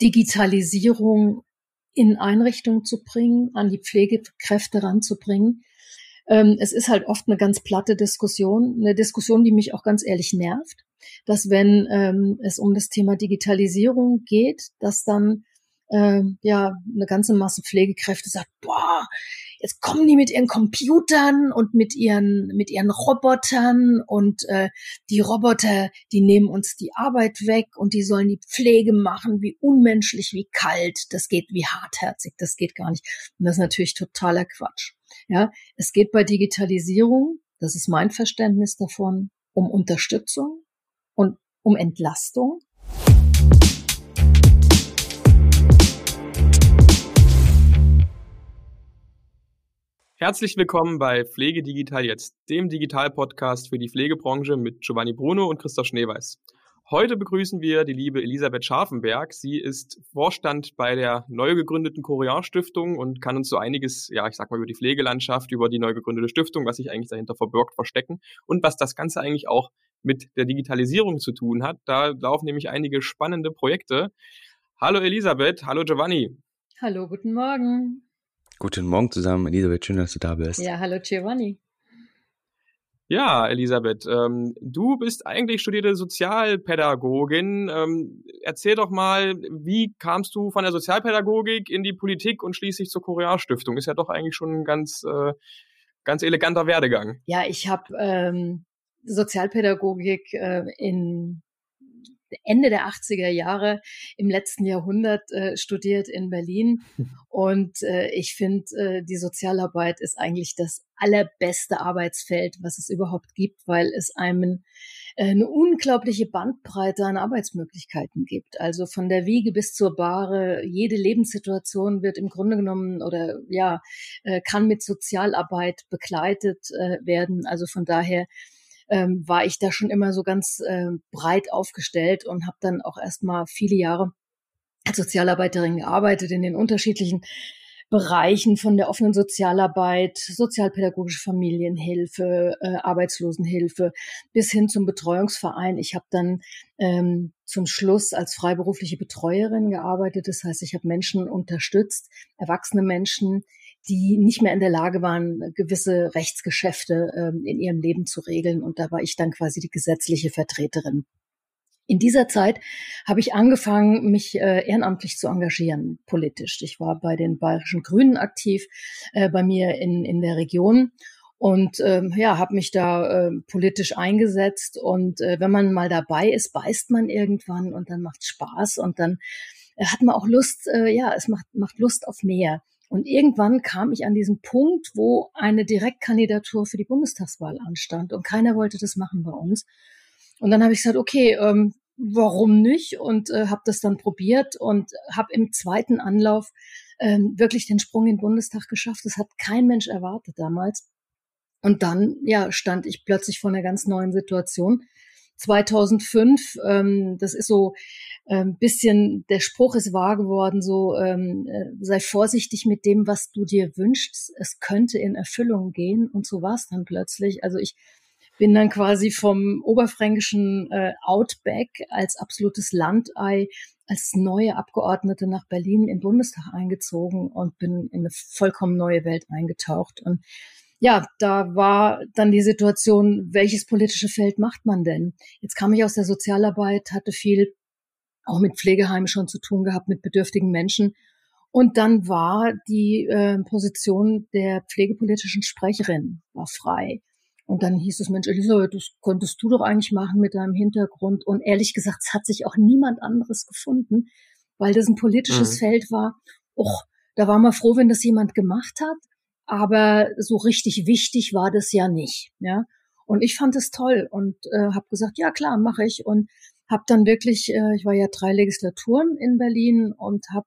Digitalisierung in Einrichtungen zu bringen, an die Pflegekräfte ranzubringen. Ähm, es ist halt oft eine ganz platte Diskussion, eine Diskussion, die mich auch ganz ehrlich nervt, dass wenn ähm, es um das Thema Digitalisierung geht, dass dann äh, ja eine ganze Masse Pflegekräfte sagt, boah, jetzt kommen die mit ihren Computern und mit ihren mit ihren Robotern und äh, die Roboter, die nehmen uns die Arbeit weg und die sollen die Pflege machen, wie unmenschlich, wie kalt, das geht wie hartherzig, das geht gar nicht. Und das ist natürlich totaler Quatsch. Ja, es geht bei Digitalisierung, das ist mein Verständnis davon, um Unterstützung und um Entlastung Herzlich willkommen bei Pflege Digital Jetzt, dem Digital-Podcast für die Pflegebranche mit Giovanni Bruno und Christoph Schneeweiß. Heute begrüßen wir die liebe Elisabeth Scharfenberg. Sie ist Vorstand bei der neu gegründeten Korean Stiftung und kann uns so einiges, ja, ich sag mal, über die Pflegelandschaft, über die neu gegründete Stiftung, was sich eigentlich dahinter verbirgt, verstecken und was das Ganze eigentlich auch mit der Digitalisierung zu tun hat. Da laufen nämlich einige spannende Projekte. Hallo Elisabeth, hallo Giovanni. Hallo, guten Morgen. Guten Morgen zusammen, Elisabeth, schön, dass du da bist. Ja, hallo Giovanni. Ja, Elisabeth, ähm, du bist eigentlich studierte Sozialpädagogin. Ähm, erzähl doch mal, wie kamst du von der Sozialpädagogik in die Politik und schließlich zur Koreanstiftung? Ist ja doch eigentlich schon ein ganz, äh, ganz eleganter Werdegang. Ja, ich habe ähm, Sozialpädagogik äh, in Ende der 80er Jahre im letzten Jahrhundert äh, studiert in Berlin. Und äh, ich finde, äh, die Sozialarbeit ist eigentlich das allerbeste Arbeitsfeld, was es überhaupt gibt, weil es einem äh, eine unglaubliche Bandbreite an Arbeitsmöglichkeiten gibt. Also von der Wiege bis zur Bahre, jede Lebenssituation wird im Grunde genommen oder ja, äh, kann mit Sozialarbeit begleitet äh, werden. Also von daher ähm, war ich da schon immer so ganz äh, breit aufgestellt und habe dann auch erstmal viele Jahre als Sozialarbeiterin gearbeitet in den unterschiedlichen Bereichen von der offenen Sozialarbeit, sozialpädagogische Familienhilfe, äh, Arbeitslosenhilfe bis hin zum Betreuungsverein. Ich habe dann ähm, zum Schluss als freiberufliche Betreuerin gearbeitet. Das heißt, ich habe Menschen unterstützt, erwachsene Menschen, die nicht mehr in der Lage waren, gewisse Rechtsgeschäfte ähm, in ihrem Leben zu regeln. Und da war ich dann quasi die gesetzliche Vertreterin. In dieser Zeit habe ich angefangen, mich äh, ehrenamtlich zu engagieren, politisch. Ich war bei den Bayerischen Grünen aktiv, äh, bei mir in, in der Region und ähm, ja, habe mich da äh, politisch eingesetzt. Und äh, wenn man mal dabei ist, beißt man irgendwann und dann macht Spaß und dann äh, hat man auch Lust, äh, ja, es macht, macht Lust auf mehr. Und irgendwann kam ich an diesen Punkt, wo eine Direktkandidatur für die Bundestagswahl anstand und keiner wollte das machen bei uns. Und dann habe ich gesagt, okay, ähm, warum nicht? Und äh, habe das dann probiert und habe im zweiten Anlauf ähm, wirklich den Sprung in den Bundestag geschafft. Das hat kein Mensch erwartet damals. Und dann, ja, stand ich plötzlich vor einer ganz neuen Situation. 2005, ähm, das ist so ein ähm, bisschen, der Spruch ist wahr geworden, so ähm, äh, sei vorsichtig mit dem, was du dir wünschst. Es könnte in Erfüllung gehen und so war es dann plötzlich. Also ich bin dann quasi vom oberfränkischen äh, Outback als absolutes Landei als neue Abgeordnete nach Berlin in den Bundestag eingezogen und bin in eine vollkommen neue Welt eingetaucht. Und ja, da war dann die Situation, welches politische Feld macht man denn? Jetzt kam ich aus der Sozialarbeit, hatte viel auch mit Pflegeheimen schon zu tun gehabt, mit bedürftigen Menschen. Und dann war die äh, Position der pflegepolitischen Sprecherin war frei. Und dann hieß es, Mensch, Elisabeth, das konntest du doch eigentlich machen mit deinem Hintergrund. Und ehrlich gesagt, es hat sich auch niemand anderes gefunden, weil das ein politisches mhm. Feld war. Och, da war man froh, wenn das jemand gemacht hat. Aber so richtig wichtig war das ja nicht. Ja. Und ich fand es toll und äh, habe gesagt, ja klar, mache ich. Und habe dann wirklich, äh, ich war ja drei Legislaturen in Berlin und habe,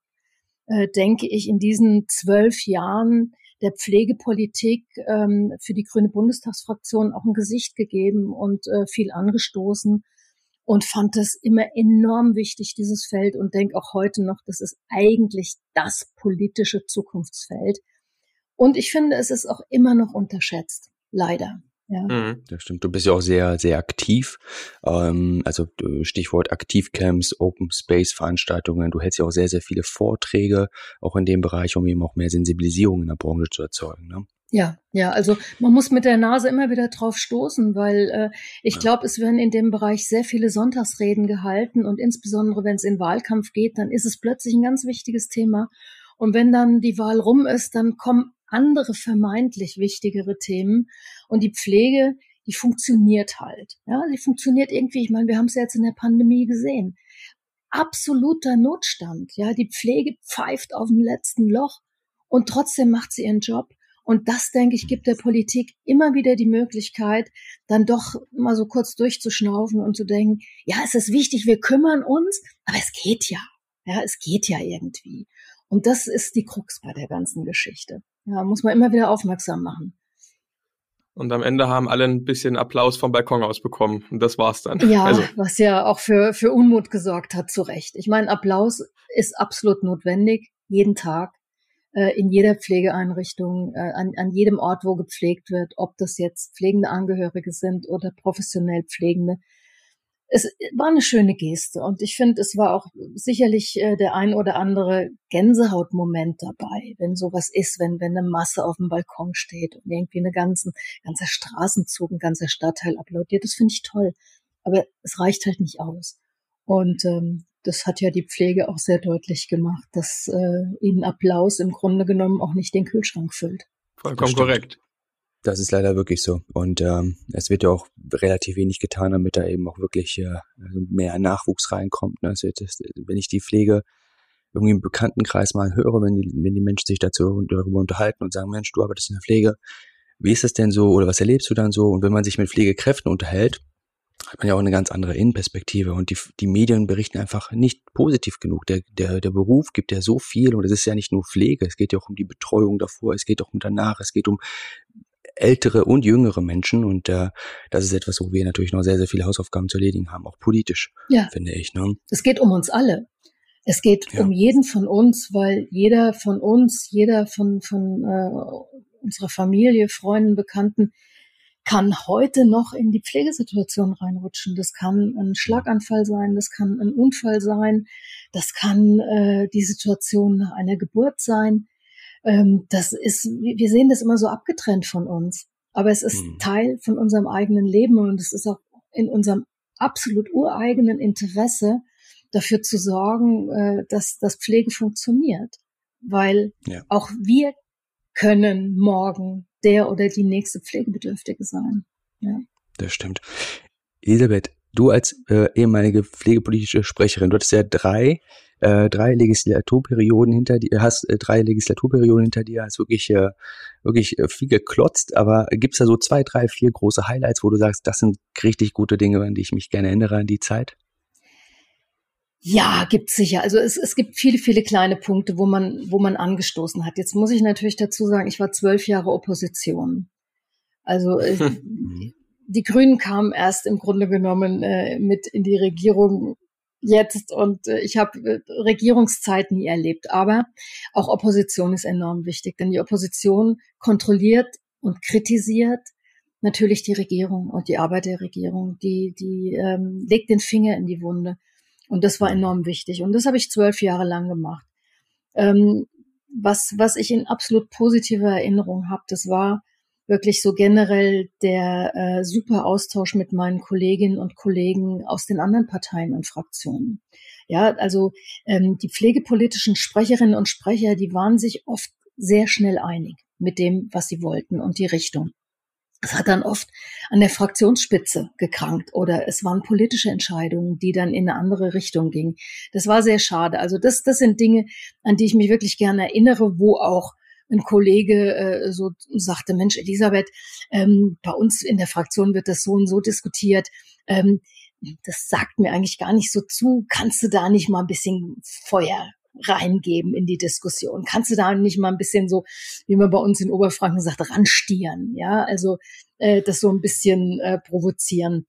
äh, denke ich, in diesen zwölf Jahren der Pflegepolitik ähm, für die Grüne Bundestagsfraktion auch ein Gesicht gegeben und äh, viel angestoßen und fand das immer enorm wichtig, dieses Feld und denke auch heute noch, das ist eigentlich das politische Zukunftsfeld. Und ich finde, es ist auch immer noch unterschätzt, leider. Ja. Mhm. Das stimmt. Du bist ja auch sehr, sehr aktiv. Ähm, also Stichwort Aktivcamps, Open Space Veranstaltungen. Du hältst ja auch sehr, sehr viele Vorträge, auch in dem Bereich, um eben auch mehr Sensibilisierung in der Branche zu erzeugen. Ne? Ja, ja, also man muss mit der Nase immer wieder drauf stoßen, weil äh, ich glaube, es werden in dem Bereich sehr viele Sonntagsreden gehalten und insbesondere wenn es in Wahlkampf geht, dann ist es plötzlich ein ganz wichtiges Thema. Und wenn dann die Wahl rum ist, dann kommen andere vermeintlich wichtigere Themen und die Pflege, die funktioniert halt. Ja, die funktioniert irgendwie. Ich meine, wir haben es ja jetzt in der Pandemie gesehen. Absoluter Notstand. Ja, die Pflege pfeift auf dem letzten Loch und trotzdem macht sie ihren Job. Und das, denke ich, gibt der Politik immer wieder die Möglichkeit, dann doch mal so kurz durchzuschnaufen und zu denken, ja, es ist wichtig, wir kümmern uns, aber es geht ja. Ja, es geht ja irgendwie. Und das ist die Krux bei der ganzen Geschichte. Ja, muss man immer wieder aufmerksam machen. Und am Ende haben alle ein bisschen Applaus vom Balkon aus bekommen. Und das war's dann. Ja, also. was ja auch für, für Unmut gesorgt hat, zu Recht. Ich meine, Applaus ist absolut notwendig, jeden Tag äh, in jeder Pflegeeinrichtung, äh, an, an jedem Ort, wo gepflegt wird, ob das jetzt pflegende Angehörige sind oder professionell Pflegende. Es war eine schöne Geste und ich finde, es war auch sicherlich äh, der ein oder andere Gänsehautmoment dabei, wenn sowas ist, wenn, wenn eine Masse auf dem Balkon steht und irgendwie eine ganzen, ganzer Straßenzug, ein ganzer Stadtteil applaudiert. Das finde ich toll. Aber es reicht halt nicht aus. Und ähm, das hat ja die Pflege auch sehr deutlich gemacht, dass äh, ihnen Applaus im Grunde genommen auch nicht den Kühlschrank füllt. Vollkommen korrekt. Das ist leider wirklich so. Und ähm, es wird ja auch relativ wenig getan, damit da eben auch wirklich äh, also mehr Nachwuchs reinkommt. Ne? Also das, wenn ich die Pflege irgendwie im Bekanntenkreis mal höre, wenn die, wenn die Menschen sich dazu darüber unterhalten und sagen, Mensch, du arbeitest in der Pflege, wie ist das denn so oder was erlebst du dann so? Und wenn man sich mit Pflegekräften unterhält, hat man ja auch eine ganz andere Innenperspektive und die, die Medien berichten einfach nicht positiv genug. Der, der, der Beruf gibt ja so viel und es ist ja nicht nur Pflege, es geht ja auch um die Betreuung davor, es geht auch um danach, es geht um ältere und jüngere Menschen und äh, das ist etwas, wo wir natürlich noch sehr, sehr viele Hausaufgaben zu erledigen haben, auch politisch, ja. finde ich. Ne? Es geht um uns alle. Es geht ja. um jeden von uns, weil jeder von uns, jeder von, von äh, unserer Familie, Freunden, Bekannten, kann heute noch in die Pflegesituation reinrutschen. Das kann ein Schlaganfall sein, das kann ein Unfall sein, das kann äh, die Situation nach einer Geburt sein. Ähm, das ist, wir sehen das immer so abgetrennt von uns, aber es ist mhm. Teil von unserem eigenen Leben und es ist auch in unserem absolut ureigenen Interesse, dafür zu sorgen, äh, dass das Pflege funktioniert, weil ja. auch wir können morgen der oder die nächste Pflegebedürftige sein. Ja. Das stimmt. Elisabeth, du als äh, ehemalige pflegepolitische Sprecherin, du hattest ja drei, äh, drei Legislaturperioden hinter dir, hast äh, drei Legislaturperioden hinter dir, hast wirklich, äh, wirklich äh, viel geklotzt, aber gibt's da so zwei, drei, vier große Highlights, wo du sagst, das sind richtig gute Dinge, an die ich mich gerne erinnere an die Zeit? Ja, gibt sicher. Also es, es gibt viele, viele kleine Punkte, wo man, wo man angestoßen hat. Jetzt muss ich natürlich dazu sagen, ich war zwölf Jahre Opposition. Also äh, die Grünen kamen erst im Grunde genommen äh, mit in die Regierung jetzt und äh, ich habe äh, Regierungszeit nie erlebt. Aber auch Opposition ist enorm wichtig, denn die Opposition kontrolliert und kritisiert natürlich die Regierung und die Arbeit der Regierung. Die, die ähm, legt den Finger in die Wunde. Und das war enorm wichtig. Und das habe ich zwölf Jahre lang gemacht. Ähm, was, was ich in absolut positiver Erinnerung habe, das war wirklich so generell der äh, super Austausch mit meinen Kolleginnen und Kollegen aus den anderen Parteien und Fraktionen. Ja, also ähm, die pflegepolitischen Sprecherinnen und Sprecher, die waren sich oft sehr schnell einig mit dem, was sie wollten und die Richtung. Es hat dann oft an der Fraktionsspitze gekrankt oder es waren politische Entscheidungen, die dann in eine andere Richtung gingen. Das war sehr schade. Also das, das sind Dinge, an die ich mich wirklich gerne erinnere, wo auch ein Kollege äh, so sagte, Mensch, Elisabeth, ähm, bei uns in der Fraktion wird das so und so diskutiert. Ähm, das sagt mir eigentlich gar nicht so zu. Kannst du da nicht mal ein bisschen Feuer reingeben in die Diskussion? Kannst du da nicht mal ein bisschen so, wie man bei uns in Oberfranken sagt, ranstieren? Ja, also äh, das so ein bisschen äh, provozieren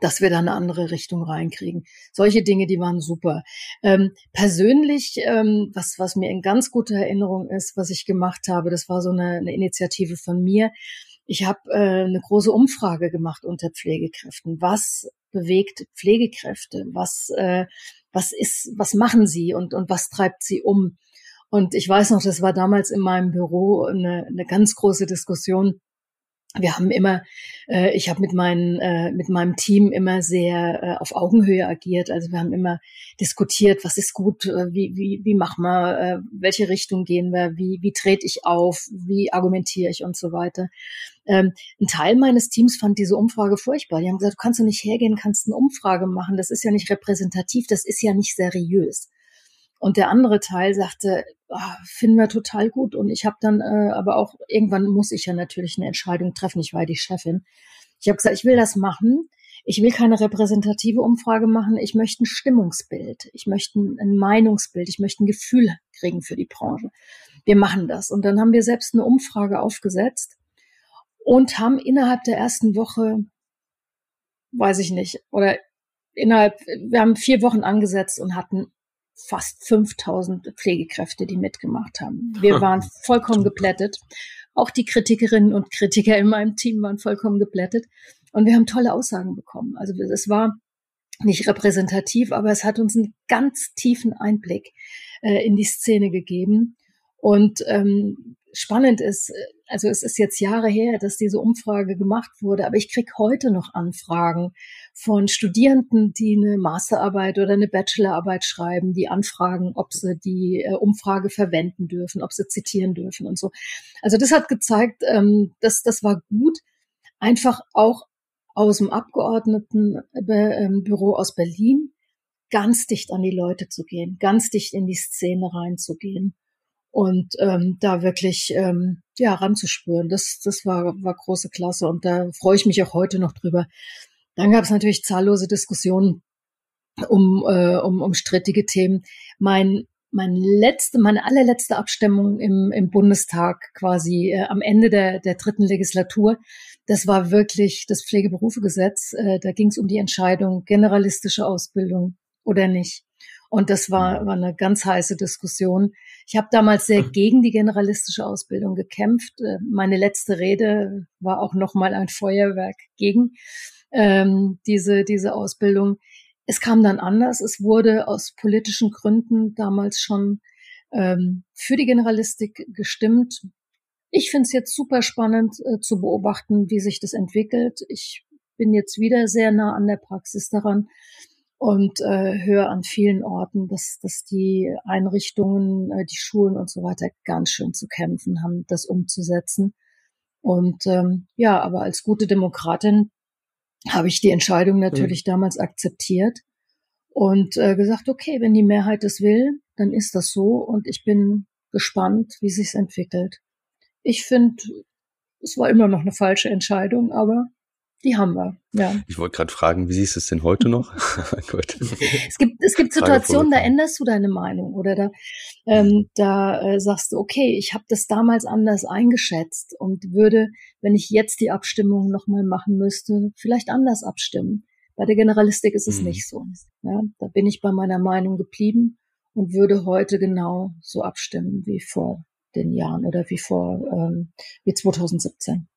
dass wir da eine andere Richtung reinkriegen. Solche Dinge, die waren super. Ähm, persönlich, ähm, was, was mir in ganz guter Erinnerung ist, was ich gemacht habe, das war so eine, eine Initiative von mir. Ich habe äh, eine große Umfrage gemacht unter Pflegekräften. Was bewegt Pflegekräfte? Was, äh, was ist, was machen sie und, und was treibt sie um? Und ich weiß noch, das war damals in meinem Büro eine, eine ganz große Diskussion wir haben immer, äh, ich habe mit, meinen, äh, mit meinem Team immer sehr äh, auf Augenhöhe agiert. Also wir haben immer diskutiert, was ist gut, äh, wie, wie, wie machen wir, äh, welche Richtung gehen wir, wie, wie trete ich auf, wie argumentiere ich und so weiter. Ähm, ein Teil meines Teams fand diese Umfrage furchtbar. Die haben gesagt, du kannst doch nicht hergehen, kannst eine Umfrage machen, das ist ja nicht repräsentativ, das ist ja nicht seriös. Und der andere Teil sagte, oh, finden wir total gut. Und ich habe dann äh, aber auch, irgendwann muss ich ja natürlich eine Entscheidung treffen. Ich war die Chefin. Ich habe gesagt, ich will das machen. Ich will keine repräsentative Umfrage machen. Ich möchte ein Stimmungsbild. Ich möchte ein Meinungsbild. Ich möchte ein Gefühl kriegen für die Branche. Wir machen das. Und dann haben wir selbst eine Umfrage aufgesetzt und haben innerhalb der ersten Woche, weiß ich nicht, oder innerhalb, wir haben vier Wochen angesetzt und hatten fast 5000 Pflegekräfte, die mitgemacht haben. Wir waren vollkommen geplättet. Auch die Kritikerinnen und Kritiker in meinem Team waren vollkommen geplättet. Und wir haben tolle Aussagen bekommen. Also es war nicht repräsentativ, aber es hat uns einen ganz tiefen Einblick äh, in die Szene gegeben. Und ähm, spannend ist, äh, also es ist jetzt Jahre her, dass diese Umfrage gemacht wurde, aber ich krieg heute noch Anfragen von Studierenden, die eine Masterarbeit oder eine Bachelorarbeit schreiben, die anfragen, ob sie die äh, Umfrage verwenden dürfen, ob sie zitieren dürfen und so. Also das hat gezeigt, ähm, dass das war gut, einfach auch aus dem Abgeordnetenbüro aus Berlin ganz dicht an die Leute zu gehen, ganz dicht in die Szene reinzugehen und ähm, da wirklich ähm, ja ranzuspüren. Das das war war große Klasse und da freue ich mich auch heute noch drüber. Dann gab es natürlich zahllose Diskussionen um äh, um, um strittige Themen. Mein mein letzte, meine allerletzte Abstimmung im, im Bundestag quasi äh, am Ende der, der dritten Legislatur, das war wirklich das Pflegeberufegesetz. Äh, da ging es um die Entscheidung generalistische Ausbildung oder nicht. Und das war, war eine ganz heiße Diskussion. Ich habe damals sehr gegen die generalistische Ausbildung gekämpft. Äh, meine letzte Rede war auch nochmal ein Feuerwerk gegen ähm, diese, diese Ausbildung. Es kam dann anders. Es wurde aus politischen Gründen damals schon ähm, für die Generalistik gestimmt. Ich finde es jetzt super spannend äh, zu beobachten, wie sich das entwickelt. Ich bin jetzt wieder sehr nah an der Praxis daran und äh, höre an vielen Orten, dass, dass die Einrichtungen, äh, die Schulen und so weiter ganz schön zu kämpfen haben, das umzusetzen. Und ähm, ja, aber als gute Demokratin habe ich die Entscheidung natürlich mhm. damals akzeptiert und äh, gesagt, okay, wenn die Mehrheit das will, dann ist das so und ich bin gespannt, wie sich's entwickelt. Ich finde, es war immer noch eine falsche Entscheidung, aber die haben wir, ja. Ich wollte gerade fragen, wie siehst du es denn heute noch? Gut. Es gibt, es gibt Situationen, da änderst du deine Meinung oder da, ähm, da äh, sagst du, okay, ich habe das damals anders eingeschätzt und würde, wenn ich jetzt die Abstimmung nochmal machen müsste, vielleicht anders abstimmen. Bei der Generalistik ist es mhm. nicht so. Ja, da bin ich bei meiner Meinung geblieben und würde heute genau so abstimmen wie vor den Jahren oder wie vor ähm, wie 2017.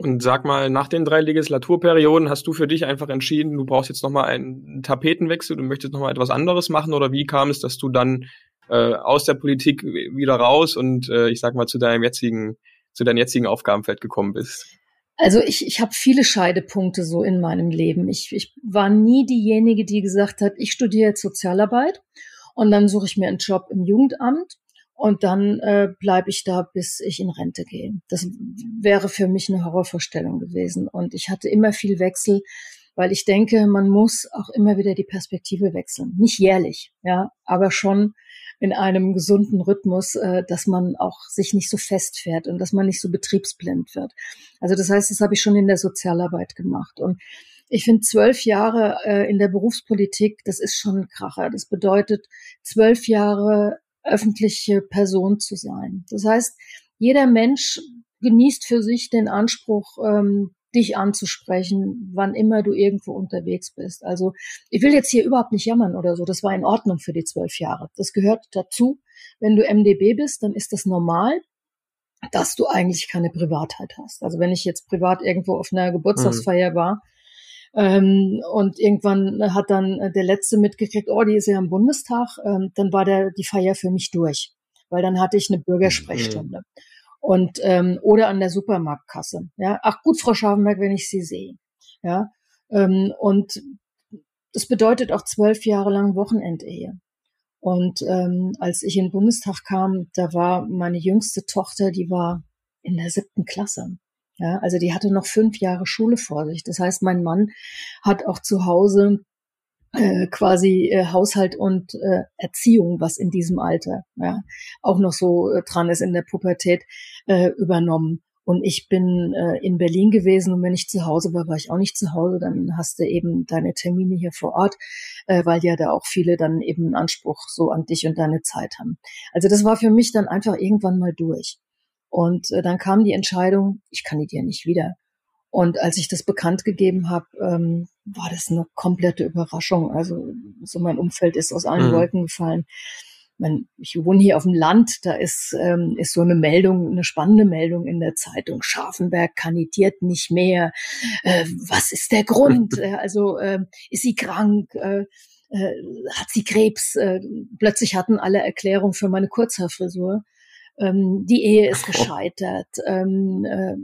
Und sag mal, nach den drei Legislaturperioden hast du für dich einfach entschieden, du brauchst jetzt nochmal einen Tapetenwechsel, du möchtest nochmal etwas anderes machen oder wie kam es, dass du dann äh, aus der Politik wieder raus und äh, ich sag mal zu deinem jetzigen, zu deinem jetzigen Aufgabenfeld gekommen bist? Also ich, ich habe viele Scheidepunkte so in meinem Leben. Ich, ich war nie diejenige, die gesagt hat, ich studiere jetzt Sozialarbeit und dann suche ich mir einen Job im Jugendamt und dann äh, bleibe ich da, bis ich in Rente gehe. Das wäre für mich eine Horrorvorstellung gewesen. Und ich hatte immer viel Wechsel, weil ich denke, man muss auch immer wieder die Perspektive wechseln. Nicht jährlich, ja, aber schon in einem gesunden Rhythmus, äh, dass man auch sich nicht so festfährt und dass man nicht so betriebsblind wird. Also das heißt, das habe ich schon in der Sozialarbeit gemacht. Und ich finde zwölf Jahre äh, in der Berufspolitik, das ist schon ein Kracher. Das bedeutet zwölf Jahre öffentliche Person zu sein. Das heißt, jeder Mensch genießt für sich den Anspruch, ähm, dich anzusprechen, wann immer du irgendwo unterwegs bist. Also ich will jetzt hier überhaupt nicht jammern oder so. Das war in Ordnung für die zwölf Jahre. Das gehört dazu. Wenn du MDB bist, dann ist das normal. dass du eigentlich keine Privatheit hast. Also wenn ich jetzt privat irgendwo auf einer Geburtstagsfeier mhm. war, ähm, und irgendwann hat dann der Letzte mitgekriegt, oh, die ist ja im Bundestag, ähm, dann war der, die Feier für mich durch, weil dann hatte ich eine Bürgersprechstunde. Mhm. Und ähm, oder an der Supermarktkasse. Ja, ach gut, Frau Scharfenberg, wenn ich Sie sehe. Ja, ähm, und das bedeutet auch zwölf Jahre lang Wochenendehe. Und ähm, als ich in den Bundestag kam, da war meine jüngste Tochter, die war in der siebten Klasse. Ja, also die hatte noch fünf Jahre Schule vor sich. Das heißt, mein Mann hat auch zu Hause äh, quasi äh, Haushalt und äh, Erziehung, was in diesem Alter ja, auch noch so äh, dran ist in der Pubertät, äh, übernommen. Und ich bin äh, in Berlin gewesen und wenn ich zu Hause war, war ich auch nicht zu Hause. Dann hast du eben deine Termine hier vor Ort, äh, weil ja da auch viele dann eben einen Anspruch so an dich und deine Zeit haben. Also das war für mich dann einfach irgendwann mal durch. Und äh, dann kam die Entscheidung, ich kandidiere nicht wieder. Und als ich das bekannt gegeben habe, ähm, war das eine komplette Überraschung. Also so mein Umfeld ist aus allen mhm. Wolken gefallen man, ich wohne hier auf dem Land, da ist, ähm, ist so eine Meldung, eine spannende Meldung in der Zeitung. Scharfenberg kandidiert nicht mehr. Äh, was ist der Grund? äh, also äh, ist sie krank? Äh, äh, hat sie Krebs? Äh, plötzlich hatten alle Erklärung für meine Kurzhaarfrisur. Ähm, die Ehe ist gescheitert. Ähm, äh,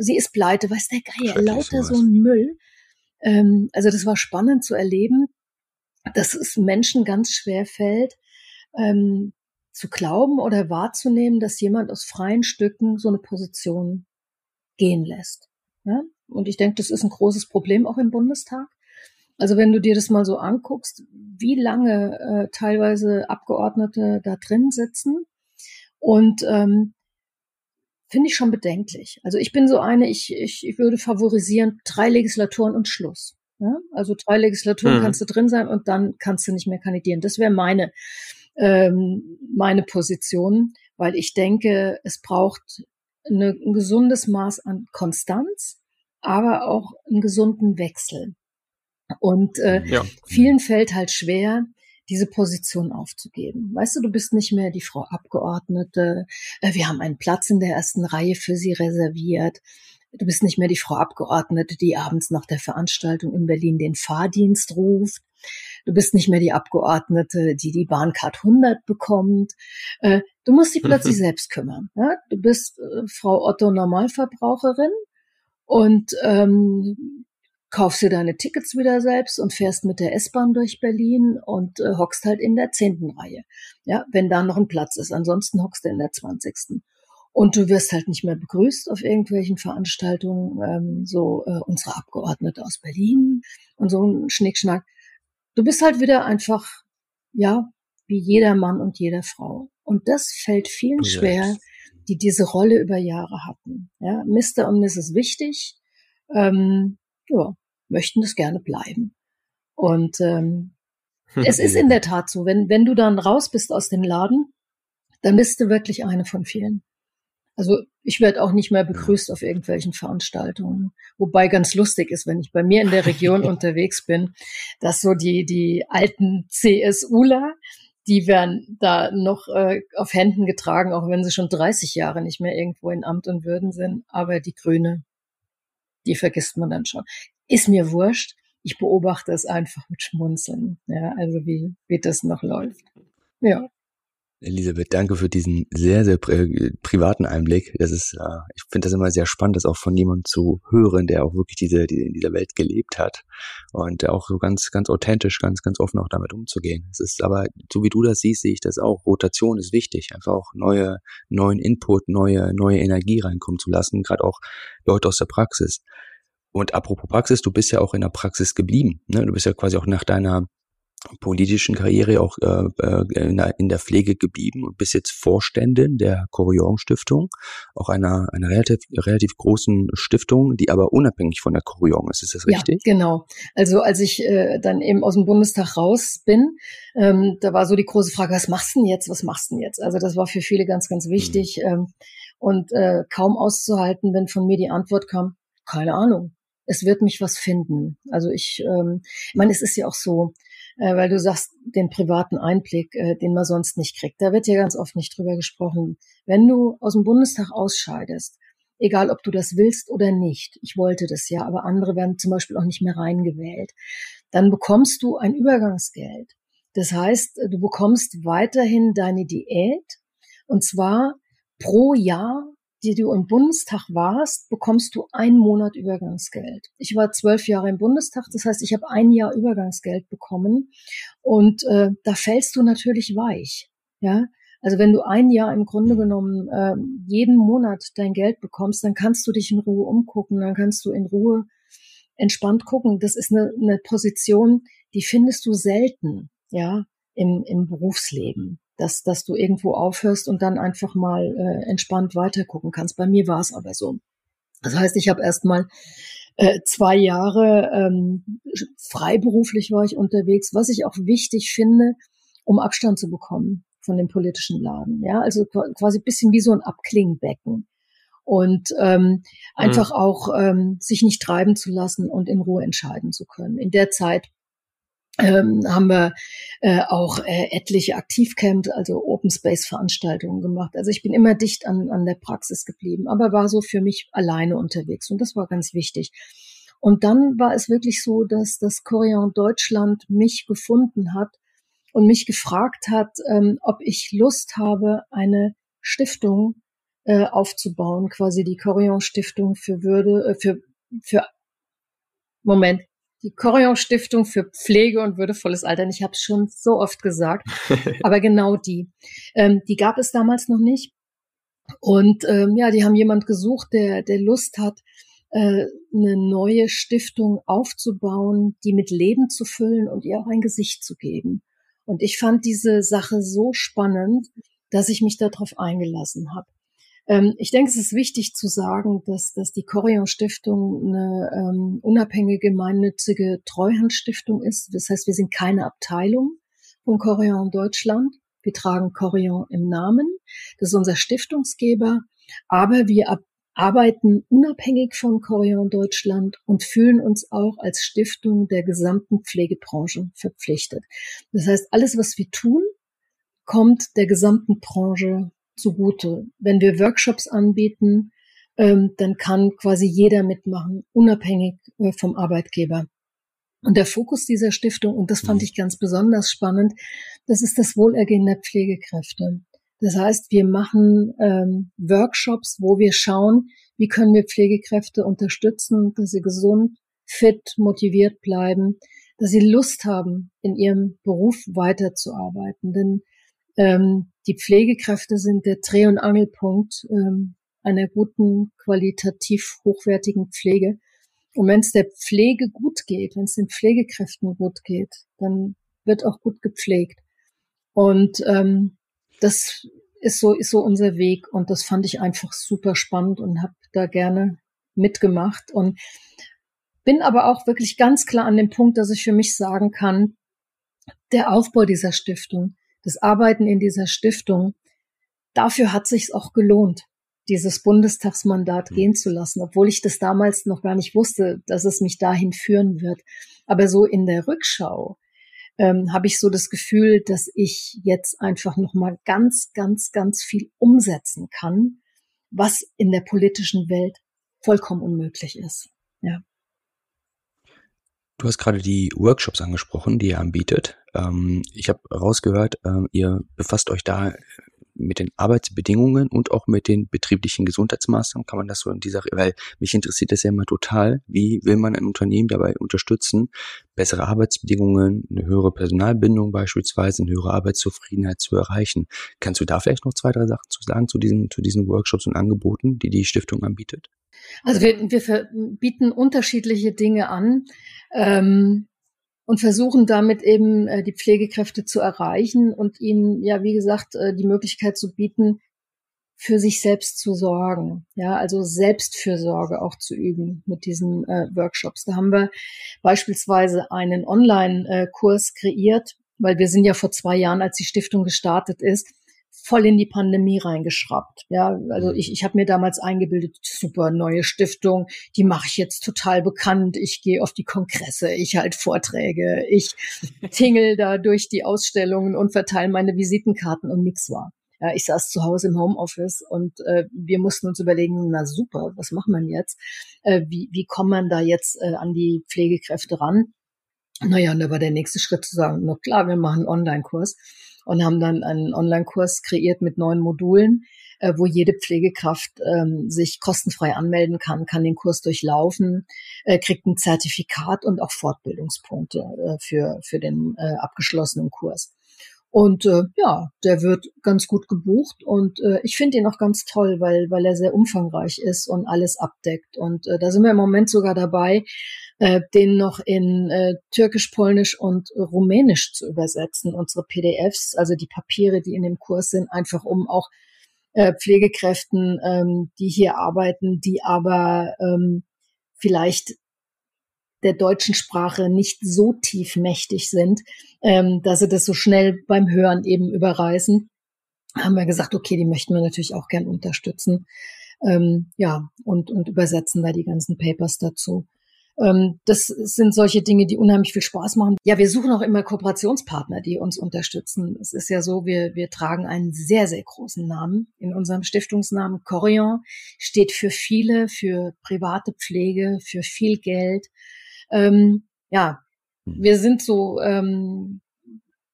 sie ist pleite. Weiß der Geier, lauter so ein Müll. Ähm, also das war spannend zu erleben, dass es Menschen ganz schwer fällt, ähm, zu glauben oder wahrzunehmen, dass jemand aus freien Stücken so eine Position gehen lässt. Ja? Und ich denke, das ist ein großes Problem auch im Bundestag. Also wenn du dir das mal so anguckst, wie lange äh, teilweise Abgeordnete da drin sitzen und ähm, finde ich schon bedenklich. Also ich bin so eine, ich, ich, ich würde favorisieren drei Legislaturen und Schluss. Ja? Also drei Legislaturen mhm. kannst du drin sein und dann kannst du nicht mehr kandidieren. Das wäre meine ähm, meine Position, weil ich denke, es braucht eine, ein gesundes Maß an Konstanz, aber auch einen gesunden Wechsel. Und äh, ja. vielen fällt halt schwer, diese Position aufzugeben. Weißt du, du bist nicht mehr die Frau Abgeordnete. Äh, wir haben einen Platz in der ersten Reihe für sie reserviert. Du bist nicht mehr die Frau Abgeordnete, die abends nach der Veranstaltung in Berlin den Fahrdienst ruft. Du bist nicht mehr die Abgeordnete, die die Bahncard 100 bekommt. Äh, du musst dich plötzlich selbst kümmern. Du bist äh, Frau Otto Normalverbraucherin und ähm, kaufst dir deine Tickets wieder selbst und fährst mit der S-Bahn durch Berlin und äh, hockst halt in der zehnten Reihe. Ja, wenn da noch ein Platz ist. Ansonsten hockst du in der zwanzigsten. Und du wirst halt nicht mehr begrüßt auf irgendwelchen Veranstaltungen, ähm, so äh, unsere Abgeordnete aus Berlin und so ein Schnickschnack du bist halt wieder einfach, ja, wie jeder Mann und jede Frau. Und das fällt vielen schwer, die diese Rolle über Jahre hatten. Ja, Mr. und Mrs. Wichtig, ähm, ja, möchten das gerne bleiben. Und ähm, es ist in der Tat so, wenn, wenn du dann raus bist aus dem Laden, dann bist du wirklich eine von vielen. Also ich werde auch nicht mehr begrüßt auf irgendwelchen Veranstaltungen. Wobei ganz lustig ist, wenn ich bei mir in der Region unterwegs bin, dass so die, die alten CSUler, die werden da noch äh, auf Händen getragen, auch wenn sie schon 30 Jahre nicht mehr irgendwo in Amt und Würden sind. Aber die Grüne, die vergisst man dann schon. Ist mir wurscht. Ich beobachte es einfach mit Schmunzeln. Ja, also wie, wie das noch läuft. Ja. Elisabeth, danke für diesen sehr, sehr pri privaten Einblick. Das ist, äh, ich finde das immer sehr spannend, das auch von jemandem zu hören, der auch wirklich diese, die in dieser Welt gelebt hat und auch so ganz, ganz authentisch, ganz, ganz offen auch damit umzugehen. Es ist aber, so wie du das siehst, sehe ich das auch. Rotation ist wichtig, einfach auch neue, neuen Input, neue, neue Energie reinkommen zu lassen, gerade auch Leute aus der Praxis. Und apropos Praxis, du bist ja auch in der Praxis geblieben. Ne? Du bist ja quasi auch nach deiner politischen Karriere auch äh, äh in, der, in der Pflege geblieben und bis jetzt Vorständin der Corion Stiftung, auch einer, einer relativ, relativ großen Stiftung, die aber unabhängig von der Corion ist. Ist das richtig? Ja, genau. Also als ich äh, dann eben aus dem Bundestag raus bin, ähm, da war so die große Frage, was machst du denn jetzt? Was machst du denn jetzt? Also das war für viele ganz, ganz wichtig mhm. ähm, und äh, kaum auszuhalten, wenn von mir die Antwort kam, keine Ahnung. Es wird mich was finden. Also ich, ähm, ich meine, es ist ja auch so, äh, weil du sagst, den privaten Einblick, äh, den man sonst nicht kriegt. Da wird ja ganz oft nicht drüber gesprochen. Wenn du aus dem Bundestag ausscheidest, egal ob du das willst oder nicht, ich wollte das ja, aber andere werden zum Beispiel auch nicht mehr reingewählt, dann bekommst du ein Übergangsgeld. Das heißt, du bekommst weiterhin deine Diät und zwar pro Jahr die du im Bundestag warst, bekommst du einen Monat Übergangsgeld. Ich war zwölf Jahre im Bundestag, das heißt, ich habe ein Jahr Übergangsgeld bekommen und äh, da fällst du natürlich weich. Ja, also wenn du ein Jahr im Grunde genommen äh, jeden Monat dein Geld bekommst, dann kannst du dich in Ruhe umgucken, dann kannst du in Ruhe entspannt gucken. Das ist eine, eine Position, die findest du selten, ja, im, im Berufsleben dass, dass du irgendwo aufhörst und dann einfach mal äh, entspannt weitergucken kannst. Bei mir war es aber so. Das heißt, ich habe erst mal äh, zwei Jahre ähm, freiberuflich war ich unterwegs, was ich auch wichtig finde, um Abstand zu bekommen von dem politischen Laden. Ja, also quasi bisschen wie so ein Abklingbecken und ähm, einfach mhm. auch ähm, sich nicht treiben zu lassen und in Ruhe entscheiden zu können. In der Zeit ähm, haben wir äh, auch äh, etliche Aktivcamps, also Open Space Veranstaltungen gemacht. Also ich bin immer dicht an, an der Praxis geblieben, aber war so für mich alleine unterwegs und das war ganz wichtig. Und dann war es wirklich so, dass das Corian Deutschland mich gefunden hat und mich gefragt hat, ähm, ob ich Lust habe, eine Stiftung äh, aufzubauen, quasi die Corian Stiftung für Würde, äh, für, für Moment, die Corion Stiftung für Pflege und würdevolles Altern. Ich habe es schon so oft gesagt, aber genau die. Ähm, die gab es damals noch nicht. Und ähm, ja, die haben jemand gesucht, der, der Lust hat, äh, eine neue Stiftung aufzubauen, die mit Leben zu füllen und ihr auch ein Gesicht zu geben. Und ich fand diese Sache so spannend, dass ich mich darauf eingelassen habe. Ähm, ich denke, es ist wichtig zu sagen, dass, dass die Corion Stiftung eine ähm, unabhängige, gemeinnützige Treuhandstiftung ist. Das heißt, wir sind keine Abteilung von Corion Deutschland. Wir tragen Corion im Namen. Das ist unser Stiftungsgeber. Aber wir arbeiten unabhängig von Corion Deutschland und fühlen uns auch als Stiftung der gesamten Pflegebranche verpflichtet. Das heißt, alles, was wir tun, kommt der gesamten Branche zugute. Wenn wir Workshops anbieten, ähm, dann kann quasi jeder mitmachen, unabhängig äh, vom Arbeitgeber. Und der Fokus dieser Stiftung, und das fand mhm. ich ganz besonders spannend, das ist das Wohlergehen der Pflegekräfte. Das heißt, wir machen ähm, Workshops, wo wir schauen, wie können wir Pflegekräfte unterstützen, dass sie gesund, fit, motiviert bleiben, dass sie Lust haben, in ihrem Beruf weiterzuarbeiten. Denn ähm, die Pflegekräfte sind der Dreh- und Angelpunkt ähm, einer guten, qualitativ hochwertigen Pflege. Und wenn es der Pflege gut geht, wenn es den Pflegekräften gut geht, dann wird auch gut gepflegt. Und ähm, das ist so, ist so unser Weg. Und das fand ich einfach super spannend und habe da gerne mitgemacht. Und bin aber auch wirklich ganz klar an dem Punkt, dass ich für mich sagen kann, der Aufbau dieser Stiftung, das Arbeiten in dieser Stiftung, dafür hat sich's auch gelohnt, dieses Bundestagsmandat mhm. gehen zu lassen, obwohl ich das damals noch gar nicht wusste, dass es mich dahin führen wird. Aber so in der Rückschau ähm, habe ich so das Gefühl, dass ich jetzt einfach noch mal ganz, ganz, ganz viel umsetzen kann, was in der politischen Welt vollkommen unmöglich ist. Ja. Du hast gerade die Workshops angesprochen, die ihr anbietet. Ähm, ich habe rausgehört, ähm, ihr befasst euch da mit den Arbeitsbedingungen und auch mit den betrieblichen Gesundheitsmaßnahmen. Kann man das so in dieser, weil mich interessiert das ja immer total. Wie will man ein Unternehmen dabei unterstützen, bessere Arbeitsbedingungen, eine höhere Personalbindung beispielsweise, eine höhere Arbeitszufriedenheit zu erreichen? Kannst du da vielleicht noch zwei, drei Sachen zu sagen zu diesen, zu diesen Workshops und Angeboten, die die Stiftung anbietet? Also wir, wir bieten unterschiedliche Dinge an ähm, und versuchen damit eben äh, die Pflegekräfte zu erreichen und ihnen ja, wie gesagt, äh, die Möglichkeit zu bieten, für sich selbst zu sorgen, ja, also Selbstfürsorge auch zu üben mit diesen äh, Workshops. Da haben wir beispielsweise einen Online-Kurs kreiert, weil wir sind ja vor zwei Jahren, als die Stiftung gestartet ist, voll in die Pandemie reingeschraubt. Ja, also ich, ich habe mir damals eingebildet, super neue Stiftung, die mache ich jetzt total bekannt. Ich gehe auf die Kongresse, ich halte Vorträge, ich tingel da durch die Ausstellungen und verteile meine Visitenkarten und nix war. Ja, ich saß zu Hause im Homeoffice und äh, wir mussten uns überlegen, na super, was macht man jetzt? Äh, wie, wie kommt man da jetzt äh, an die Pflegekräfte ran? Naja, und da war der nächste Schritt zu sagen, na klar, wir machen einen Online-Kurs und haben dann einen Online-Kurs kreiert mit neun Modulen, äh, wo jede Pflegekraft ähm, sich kostenfrei anmelden kann, kann den Kurs durchlaufen, äh, kriegt ein Zertifikat und auch Fortbildungspunkte äh, für, für den äh, abgeschlossenen Kurs. Und äh, ja, der wird ganz gut gebucht und äh, ich finde ihn auch ganz toll, weil, weil er sehr umfangreich ist und alles abdeckt. Und äh, da sind wir im Moment sogar dabei, äh, den noch in äh, Türkisch, Polnisch und Rumänisch zu übersetzen, unsere PDFs, also die Papiere, die in dem Kurs sind, einfach um auch äh, Pflegekräften, ähm, die hier arbeiten, die aber ähm, vielleicht der deutschen Sprache nicht so tief mächtig sind, ähm, dass sie das so schnell beim Hören eben überreißen, haben wir gesagt, okay, die möchten wir natürlich auch gern unterstützen. Ähm, ja, und, und übersetzen da die ganzen Papers dazu. Ähm, das sind solche Dinge, die unheimlich viel Spaß machen. Ja, wir suchen auch immer Kooperationspartner, die uns unterstützen. Es ist ja so, wir, wir tragen einen sehr, sehr großen Namen in unserem Stiftungsnamen. Corion steht für viele, für private Pflege, für viel Geld. Ähm, ja, hm. wir sind so ähm,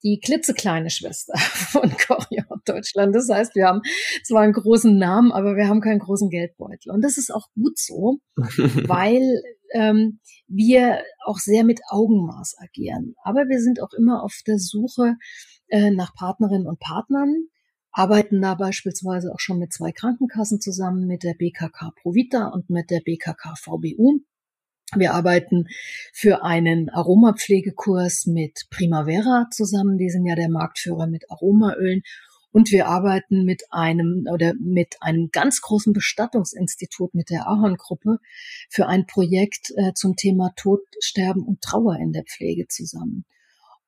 die klitzekleine Schwester von Choreo Deutschland. Das heißt, wir haben zwar einen großen Namen, aber wir haben keinen großen Geldbeutel. Und das ist auch gut so, weil ähm, wir auch sehr mit Augenmaß agieren. Aber wir sind auch immer auf der Suche äh, nach Partnerinnen und Partnern, arbeiten da beispielsweise auch schon mit zwei Krankenkassen zusammen, mit der BKK Provita und mit der BKK VBU. Wir arbeiten für einen Aromapflegekurs mit Primavera zusammen. Die sind ja der Marktführer mit Aromaölen. Und wir arbeiten mit einem oder mit einem ganz großen Bestattungsinstitut mit der Ahorn-Gruppe für ein Projekt äh, zum Thema Tod, Sterben und Trauer in der Pflege zusammen.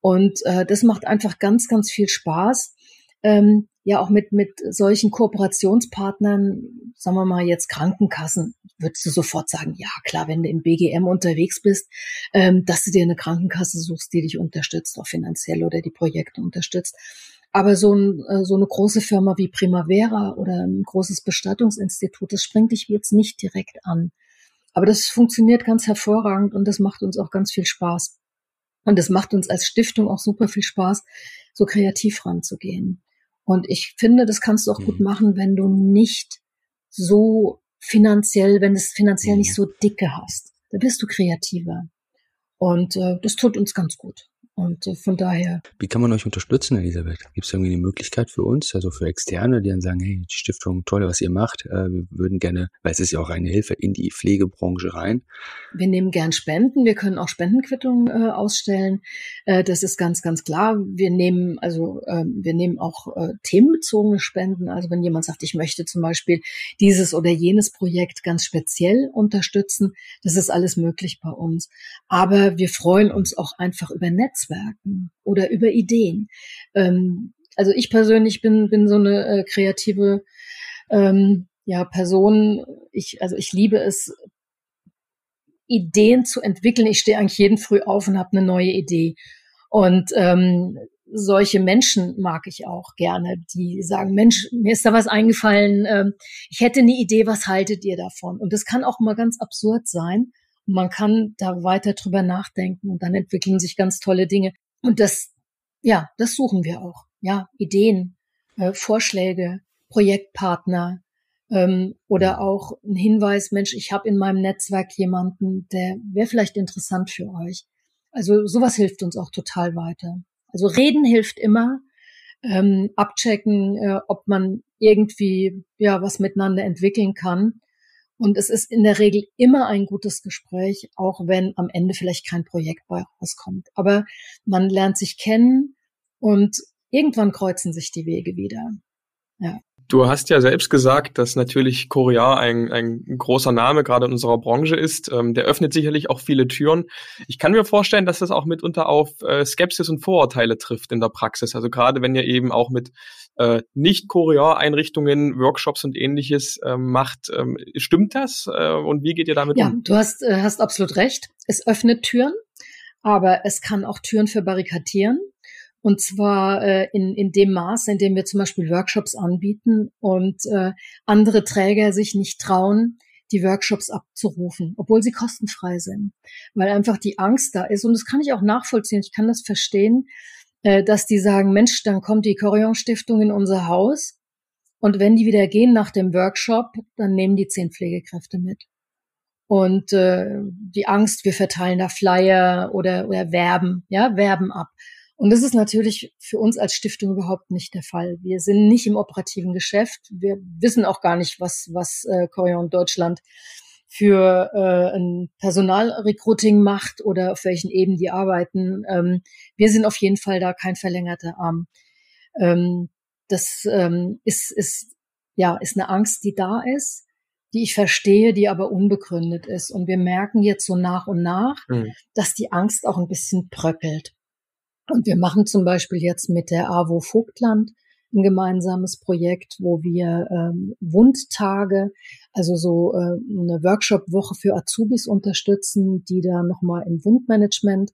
Und äh, das macht einfach ganz, ganz viel Spaß. Ähm, ja, auch mit, mit solchen Kooperationspartnern, sagen wir mal jetzt Krankenkassen, würdest du sofort sagen, ja klar, wenn du im BGM unterwegs bist, ähm, dass du dir eine Krankenkasse suchst, die dich unterstützt, auch finanziell oder die Projekte unterstützt. Aber so, ein, äh, so eine große Firma wie Primavera oder ein großes Bestattungsinstitut, das springt dich jetzt nicht direkt an. Aber das funktioniert ganz hervorragend und das macht uns auch ganz viel Spaß. Und das macht uns als Stiftung auch super viel Spaß, so kreativ ranzugehen. Und ich finde, das kannst du auch mhm. gut machen, wenn du nicht so finanziell, wenn du es finanziell nicht mhm. so dicke hast. Da bist du kreativer. Und äh, das tut uns ganz gut. Und äh, von daher. Wie kann man euch unterstützen, Elisabeth? Gibt es irgendwie eine Möglichkeit für uns, also für Externe, die dann sagen, hey, die Stiftung, toll, was ihr macht, äh, wir würden gerne, weil es ist ja auch eine Hilfe in die Pflegebranche rein. Wir nehmen gern Spenden, wir können auch Spendenquittungen äh, ausstellen. Äh, das ist ganz, ganz klar. Wir nehmen, also äh, wir nehmen auch äh, themenbezogene Spenden. Also wenn jemand sagt, ich möchte zum Beispiel dieses oder jenes Projekt ganz speziell unterstützen, das ist alles möglich bei uns. Aber wir freuen uns auch einfach über Netzwerke. Netzwerken oder über Ideen. Ähm, also ich persönlich bin, bin so eine äh, kreative ähm, ja, Person. Ich, also ich liebe es, Ideen zu entwickeln. Ich stehe eigentlich jeden Früh auf und habe eine neue Idee. Und ähm, solche Menschen mag ich auch gerne, die sagen, Mensch, mir ist da was eingefallen, ähm, ich hätte eine Idee, was haltet ihr davon? Und das kann auch mal ganz absurd sein man kann da weiter drüber nachdenken und dann entwickeln sich ganz tolle Dinge. Und das, ja, das suchen wir auch. Ja, Ideen, äh, Vorschläge, Projektpartner ähm, oder auch ein Hinweis, Mensch, ich habe in meinem Netzwerk jemanden, der wäre vielleicht interessant für euch. Also sowas hilft uns auch total weiter. Also reden hilft immer, ähm, abchecken, äh, ob man irgendwie ja was miteinander entwickeln kann. Und es ist in der Regel immer ein gutes Gespräch, auch wenn am Ende vielleicht kein Projekt bei rauskommt. Aber man lernt sich kennen und irgendwann kreuzen sich die Wege wieder. Ja. Du hast ja selbst gesagt, dass natürlich Korea ein, ein großer Name gerade in unserer Branche ist. Ähm, der öffnet sicherlich auch viele Türen. Ich kann mir vorstellen, dass das auch mitunter auf äh, Skepsis und Vorurteile trifft in der Praxis. Also gerade wenn ihr eben auch mit äh, Nicht-Korea-Einrichtungen, Workshops und ähnliches äh, macht. Ähm, stimmt das? Äh, und wie geht ihr damit ja, um? Ja, du hast, äh, hast absolut recht. Es öffnet Türen, aber es kann auch Türen verbarrikadieren. Und zwar äh, in, in dem Maß, in dem wir zum Beispiel Workshops anbieten und äh, andere Träger sich nicht trauen, die Workshops abzurufen, obwohl sie kostenfrei sind, weil einfach die Angst da ist. Und das kann ich auch nachvollziehen. Ich kann das verstehen, äh, dass die sagen, Mensch, dann kommt die Corion Stiftung in unser Haus. Und wenn die wieder gehen nach dem Workshop, dann nehmen die zehn Pflegekräfte mit. Und äh, die Angst, wir verteilen da Flyer oder, oder werben, ja, werben ab. Und das ist natürlich für uns als Stiftung überhaupt nicht der Fall. Wir sind nicht im operativen Geschäft. Wir wissen auch gar nicht, was, was äh, Corion Deutschland für äh, ein Personalrecruiting macht oder auf welchen Ebenen die arbeiten. Ähm, wir sind auf jeden Fall da kein verlängerter Arm. Ähm, das ähm, ist, ist, ja, ist eine Angst, die da ist, die ich verstehe, die aber unbegründet ist. Und wir merken jetzt so nach und nach, mhm. dass die Angst auch ein bisschen bröckelt. Und wir machen zum Beispiel jetzt mit der AWO Vogtland ein gemeinsames Projekt, wo wir ähm, Wundtage, also so äh, eine Workshop-Woche für Azubis unterstützen, die da nochmal im Wundmanagement,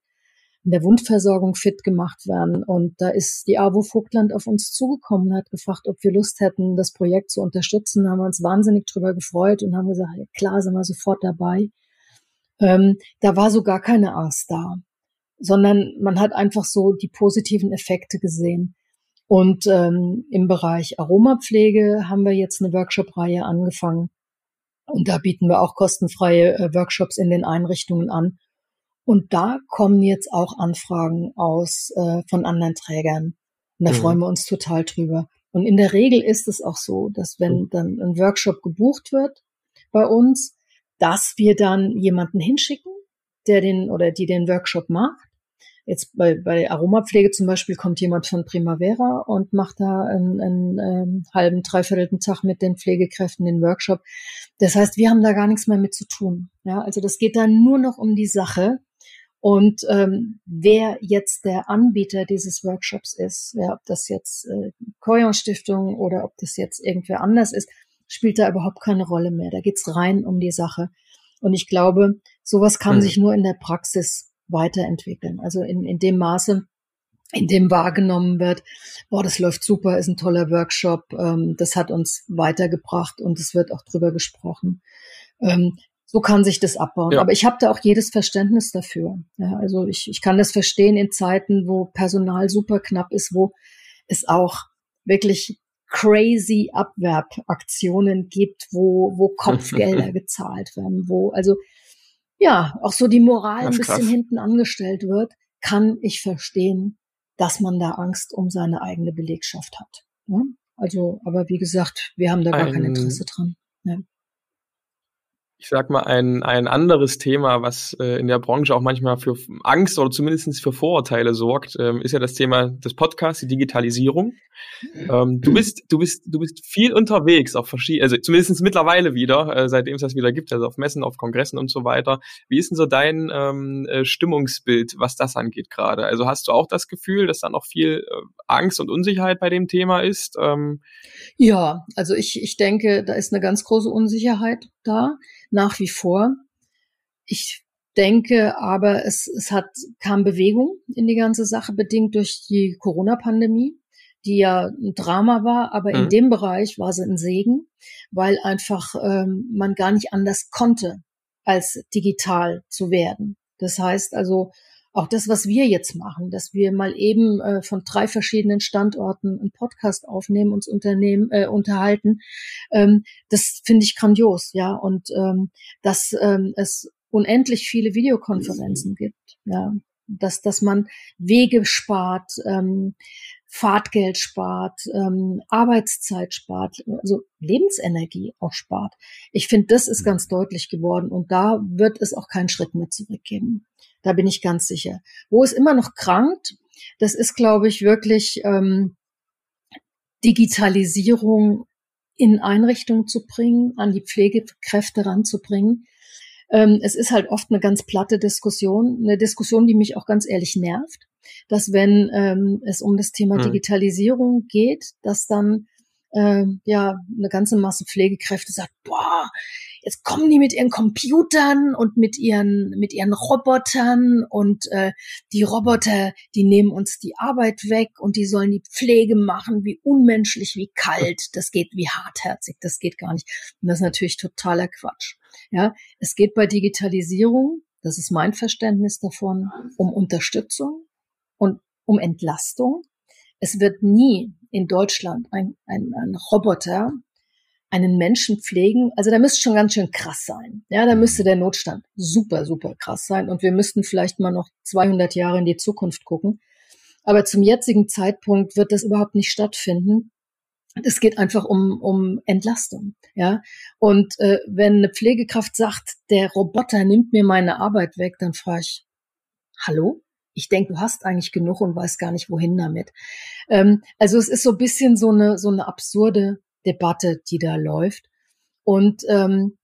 in der Wundversorgung fit gemacht werden. Und da ist die AWO Vogtland auf uns zugekommen und hat gefragt, ob wir Lust hätten, das Projekt zu unterstützen. Da haben wir uns wahnsinnig drüber gefreut und haben gesagt, klar, sind wir sofort dabei. Ähm, da war so gar keine Angst da sondern man hat einfach so die positiven Effekte gesehen. Und ähm, im Bereich Aromapflege haben wir jetzt eine Workshop-Reihe angefangen. Und da bieten wir auch kostenfreie äh, Workshops in den Einrichtungen an. Und da kommen jetzt auch Anfragen aus äh, von anderen Trägern. Und da mhm. freuen wir uns total drüber. Und in der Regel ist es auch so, dass wenn dann ein Workshop gebucht wird bei uns, dass wir dann jemanden hinschicken, der den oder die den Workshop macht Jetzt bei, bei Aromapflege zum Beispiel kommt jemand von Primavera und macht da einen, einen, einen ähm, halben, dreiviertelten Tag mit den Pflegekräften den Workshop. Das heißt, wir haben da gar nichts mehr mit zu tun. Ja, also das geht dann nur noch um die Sache. Und ähm, wer jetzt der Anbieter dieses Workshops ist, ja, ob das jetzt äh, Koyon Stiftung oder ob das jetzt irgendwer anders ist, spielt da überhaupt keine Rolle mehr. Da geht's rein um die Sache. Und ich glaube, sowas kann mhm. sich nur in der Praxis weiterentwickeln. Also in, in dem Maße, in dem wahrgenommen wird, boah, das läuft super, ist ein toller Workshop, ähm, das hat uns weitergebracht und es wird auch drüber gesprochen. Ähm, so kann sich das abbauen. Ja. Aber ich habe da auch jedes Verständnis dafür. Ja, also ich, ich kann das verstehen in Zeiten, wo Personal super knapp ist, wo es auch wirklich crazy Abwerbaktionen gibt, wo, wo Kopfgelder gezahlt werden, wo, also ja, auch so die Moral ein bisschen krass. hinten angestellt wird, kann ich verstehen, dass man da Angst um seine eigene Belegschaft hat. Ja? Also, aber wie gesagt, wir haben da gar ein, kein Interesse dran. Ja ich sag mal, ein, ein anderes Thema, was äh, in der Branche auch manchmal für Angst oder zumindest für Vorurteile sorgt, ähm, ist ja das Thema des Podcasts, die Digitalisierung. Ähm, du bist, du bist, du bist viel unterwegs auf verschiedene, also zumindest mittlerweile wieder, äh, seitdem es das wieder gibt, also auf Messen, auf Kongressen und so weiter. Wie ist denn so dein ähm, äh, Stimmungsbild, was das angeht gerade? Also hast du auch das Gefühl, dass da noch viel äh, Angst und Unsicherheit bei dem Thema ist? Ähm, ja, also ich, ich denke, da ist eine ganz große Unsicherheit da nach wie vor. Ich denke aber, es, es hat, kam Bewegung in die ganze Sache, bedingt durch die Corona-Pandemie, die ja ein Drama war, aber mhm. in dem Bereich war sie ein Segen, weil einfach ähm, man gar nicht anders konnte, als digital zu werden. Das heißt also, auch das, was wir jetzt machen, dass wir mal eben äh, von drei verschiedenen Standorten einen Podcast aufnehmen, uns unternehmen, äh, unterhalten, ähm, das finde ich grandios, ja. Und ähm, dass ähm, es unendlich viele Videokonferenzen gibt, ja, dass dass man Wege spart, ähm, Fahrtgeld spart, ähm, Arbeitszeit spart, also Lebensenergie auch spart. Ich finde, das ist ganz deutlich geworden und da wird es auch keinen Schritt mehr zurückgeben. Da bin ich ganz sicher. Wo es immer noch krankt, das ist, glaube ich, wirklich ähm, Digitalisierung in Einrichtungen zu bringen, an die Pflegekräfte ranzubringen. Ähm, es ist halt oft eine ganz platte Diskussion, eine Diskussion, die mich auch ganz ehrlich nervt, dass wenn ähm, es um das Thema mhm. Digitalisierung geht, dass dann äh, ja eine ganze Masse Pflegekräfte sagt, boah, jetzt kommen die mit ihren Computern und mit ihren mit ihren Robotern und äh, die Roboter, die nehmen uns die Arbeit weg und die sollen die Pflege machen, wie unmenschlich, wie kalt, das geht wie hartherzig, das geht gar nicht. Und das ist natürlich totaler Quatsch. Ja, es geht bei Digitalisierung, das ist mein Verständnis davon, um Unterstützung und um Entlastung. Es wird nie in Deutschland ein, ein, ein Roboter einen Menschen pflegen, also da müsste schon ganz schön krass sein. Ja, da müsste der Notstand super, super krass sein und wir müssten vielleicht mal noch 200 Jahre in die Zukunft gucken. Aber zum jetzigen Zeitpunkt wird das überhaupt nicht stattfinden. Es geht einfach um, um Entlastung, ja. Und äh, wenn eine Pflegekraft sagt, der Roboter nimmt mir meine Arbeit weg, dann frage ich, hallo? Ich denke, du hast eigentlich genug und weißt gar nicht, wohin damit. Ähm, also es ist so ein bisschen so eine, so eine absurde Debatte, die da läuft. Und ähm,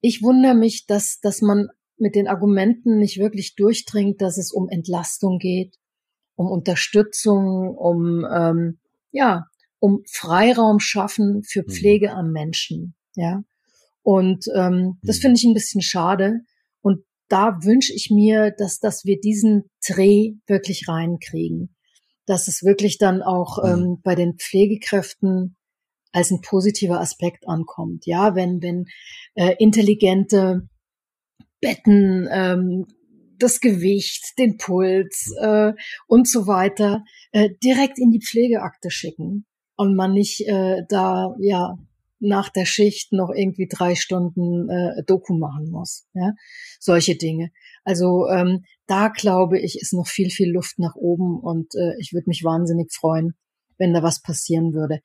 ich wundere mich, dass, dass man mit den Argumenten nicht wirklich durchdringt, dass es um Entlastung geht, um Unterstützung, um ähm, ja, um Freiraum schaffen für mhm. Pflege am Menschen. Ja. Und ähm, das mhm. finde ich ein bisschen schade. Und da wünsche ich mir, dass, dass wir diesen Dreh wirklich reinkriegen. Dass es wirklich dann auch mhm. ähm, bei den Pflegekräften als ein positiver Aspekt ankommt. Ja, wenn, wenn äh, intelligente Betten, ähm, das Gewicht, den Puls äh, und so weiter äh, direkt in die Pflegeakte schicken und man nicht äh, da ja nach der Schicht noch irgendwie drei Stunden äh, Doku machen muss. Ja? Solche Dinge. Also ähm, da glaube ich, ist noch viel, viel Luft nach oben und äh, ich würde mich wahnsinnig freuen, wenn da was passieren würde.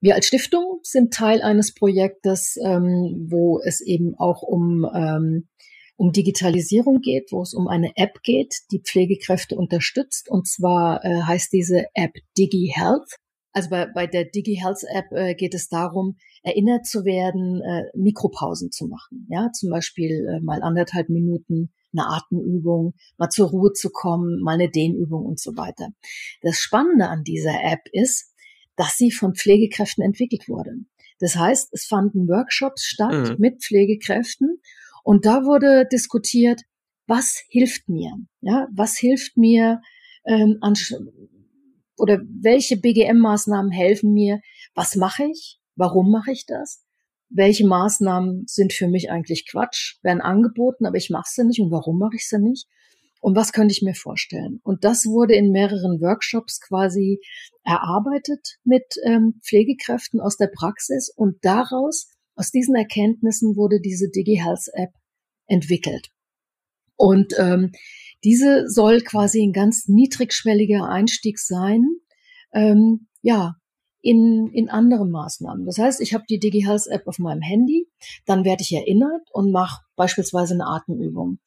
Wir als Stiftung sind Teil eines Projektes, ähm, wo es eben auch um, ähm, um Digitalisierung geht, wo es um eine App geht, die Pflegekräfte unterstützt. Und zwar äh, heißt diese App DigiHealth. Also bei, bei der DigiHealth App äh, geht es darum, erinnert zu werden, äh, Mikropausen zu machen. Ja, zum Beispiel äh, mal anderthalb Minuten eine Atemübung, mal zur Ruhe zu kommen, mal eine Dehnübung und so weiter. Das Spannende an dieser App ist, dass sie von Pflegekräften entwickelt wurde. Das heißt, es fanden Workshops statt mhm. mit Pflegekräften und da wurde diskutiert, was hilft mir? Ja, was hilft mir ähm, an, oder welche BGM-Maßnahmen helfen mir? Was mache ich? Warum mache ich das? Welche Maßnahmen sind für mich eigentlich Quatsch, werden angeboten, aber ich mache sie nicht und warum mache ich sie nicht? Und was könnte ich mir vorstellen? Und das wurde in mehreren Workshops quasi erarbeitet mit ähm, Pflegekräften aus der Praxis und daraus, aus diesen Erkenntnissen wurde diese DigiHealth App entwickelt. Und ähm, diese soll quasi ein ganz niedrigschwelliger Einstieg sein, ähm, ja, in, in andere Maßnahmen. Das heißt, ich habe die DigiHealth App auf meinem Handy, dann werde ich erinnert und mache beispielsweise eine Atemübung.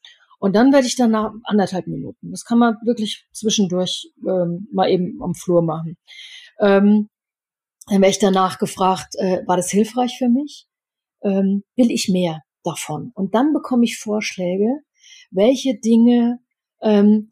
Und dann werde ich danach anderthalb Minuten. Das kann man wirklich zwischendurch ähm, mal eben am Flur machen. Ähm, dann werde ich danach gefragt, äh, war das hilfreich für mich? Ähm, will ich mehr davon? Und dann bekomme ich Vorschläge, welche Dinge ähm,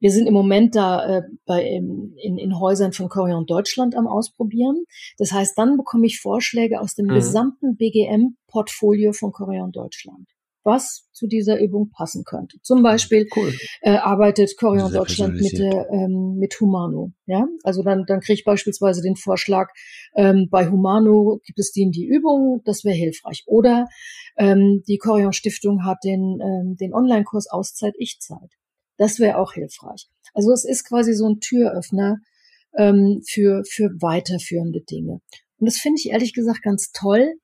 wir sind im Moment da äh, bei, in, in Häusern von Corion Deutschland am Ausprobieren. Das heißt, dann bekomme ich Vorschläge aus dem mhm. gesamten BGM-Portfolio von Corion Deutschland was zu dieser Übung passen könnte. Zum Beispiel cool. äh, arbeitet Corion Deutschland mit, der, ähm, mit Humano. Ja, also dann, dann kriege ich beispielsweise den Vorschlag, ähm, bei Humano gibt es die, die Übung, das wäre hilfreich. Oder ähm, die Corion Stiftung hat den, ähm, den Online-Kurs Auszeit Ich-Zeit. Das wäre auch hilfreich. Also es ist quasi so ein Türöffner ähm, für, für weiterführende Dinge. Und das finde ich ehrlich gesagt ganz toll,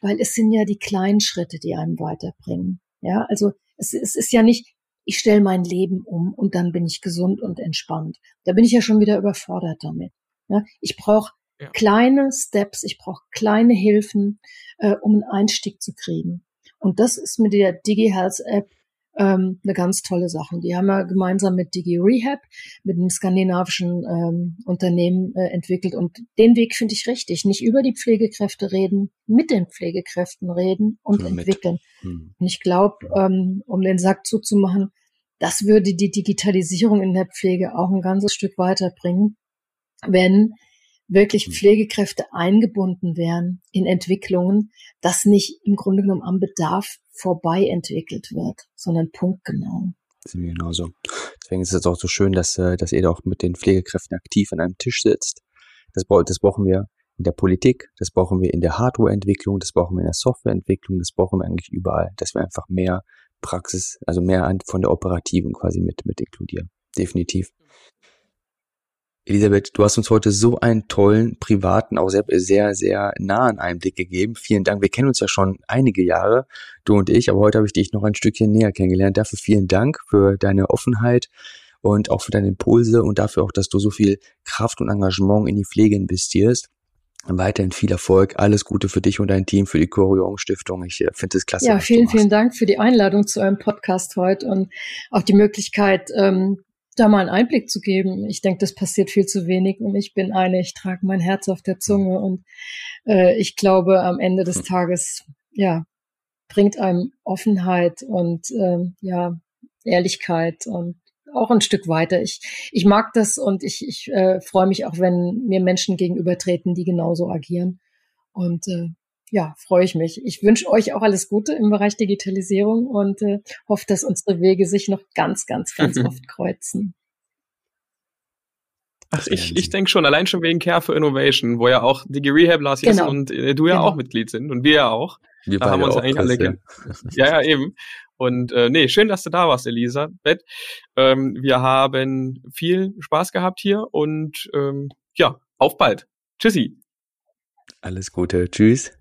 weil es sind ja die kleinen Schritte, die einem weiterbringen. Ja, also es, es ist ja nicht, ich stelle mein Leben um und dann bin ich gesund und entspannt. Da bin ich ja schon wieder überfordert damit. Ja, ich brauche ja. kleine Steps, ich brauche kleine Hilfen, äh, um einen Einstieg zu kriegen. Und das ist mit der DigiHealth App ähm, eine ganz tolle Sache. Die haben wir gemeinsam mit Digi Rehab, mit einem skandinavischen ähm, Unternehmen äh, entwickelt. Und den Weg finde ich richtig. Nicht über die Pflegekräfte reden, mit den Pflegekräften reden und so entwickeln. Hm. Und ich glaube, ähm, um den Sack zuzumachen, das würde die Digitalisierung in der Pflege auch ein ganzes Stück weiterbringen, wenn wirklich hm. Pflegekräfte eingebunden wären in Entwicklungen, das nicht im Grunde genommen am Bedarf vorbei entwickelt wird, sondern punktgenau. Mir genauso. Deswegen ist es auch so schön, dass, äh, dass ihr da auch mit den Pflegekräften aktiv an einem Tisch sitzt. Das, das brauchen wir in der Politik, das brauchen wir in der Hardwareentwicklung, das brauchen wir in der Softwareentwicklung, das brauchen wir eigentlich überall, dass wir einfach mehr Praxis, also mehr von der operativen quasi mit, mit inkludieren. Definitiv. Elisabeth, du hast uns heute so einen tollen, privaten, auch sehr, sehr, sehr nahen Einblick gegeben. Vielen Dank. Wir kennen uns ja schon einige Jahre, du und ich, aber heute habe ich dich noch ein Stückchen näher kennengelernt. Dafür vielen Dank für deine Offenheit und auch für deine Impulse und dafür auch, dass du so viel Kraft und Engagement in die Pflege investierst. Weiterhin viel Erfolg, alles Gute für dich und dein Team, für die Chorion Stiftung. Ich äh, finde es klasse. Ja, vielen, vielen Dank für die Einladung zu eurem Podcast heute und auch die Möglichkeit, ähm, da mal einen Einblick zu geben. Ich denke, das passiert viel zu wenig und ich bin eine, ich trage mein Herz auf der Zunge und äh, ich glaube, am Ende des hm. Tages, ja, bringt einem Offenheit und äh, ja, Ehrlichkeit und auch ein Stück weiter. Ich, ich mag das und ich, ich äh, freue mich auch, wenn mir Menschen gegenübertreten, die genauso agieren. Und äh, ja, freue ich mich. Ich wünsche euch auch alles Gute im Bereich Digitalisierung und äh, hoffe, dass unsere Wege sich noch ganz, ganz, ganz oft kreuzen. Ach, ich, ich denke schon, allein schon wegen Care for Innovation, wo ja auch Digi Rehab, Lars genau. Jessen und äh, du ja genau. auch Mitglied sind und wir ja auch. Wir da haben wir uns eigentlich alle ja. ja, ja, eben. Und äh, nee, schön, dass du da warst, Elisabeth. Ähm, wir haben viel Spaß gehabt hier und ähm, ja, auf bald. Tschüssi. Alles Gute. Tschüss.